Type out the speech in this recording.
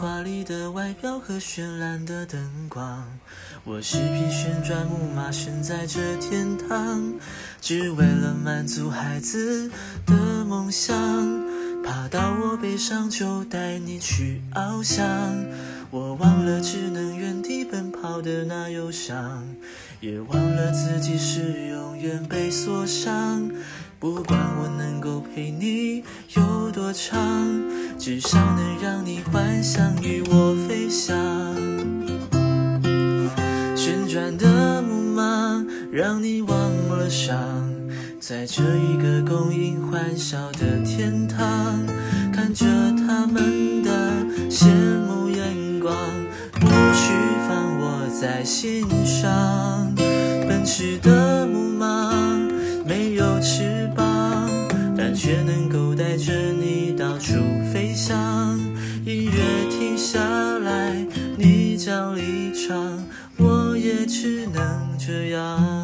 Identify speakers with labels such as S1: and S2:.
S1: 华丽的外表和绚烂的灯光。我是匹旋转木马，身在这天堂，只为了满足孩子的梦想。爬到我背上就带你去翱翔，我忘了只能原地奔跑的那忧伤，也忘了自己是永远被锁上。不管我能够陪你有多长，至少能让你幻想与我飞翔。旋转的木马，让你忘了伤，在这一个供应欢笑的天堂，看着他们的羡慕眼光，不许放我在心上。奔驰的要离场。我也只能这样。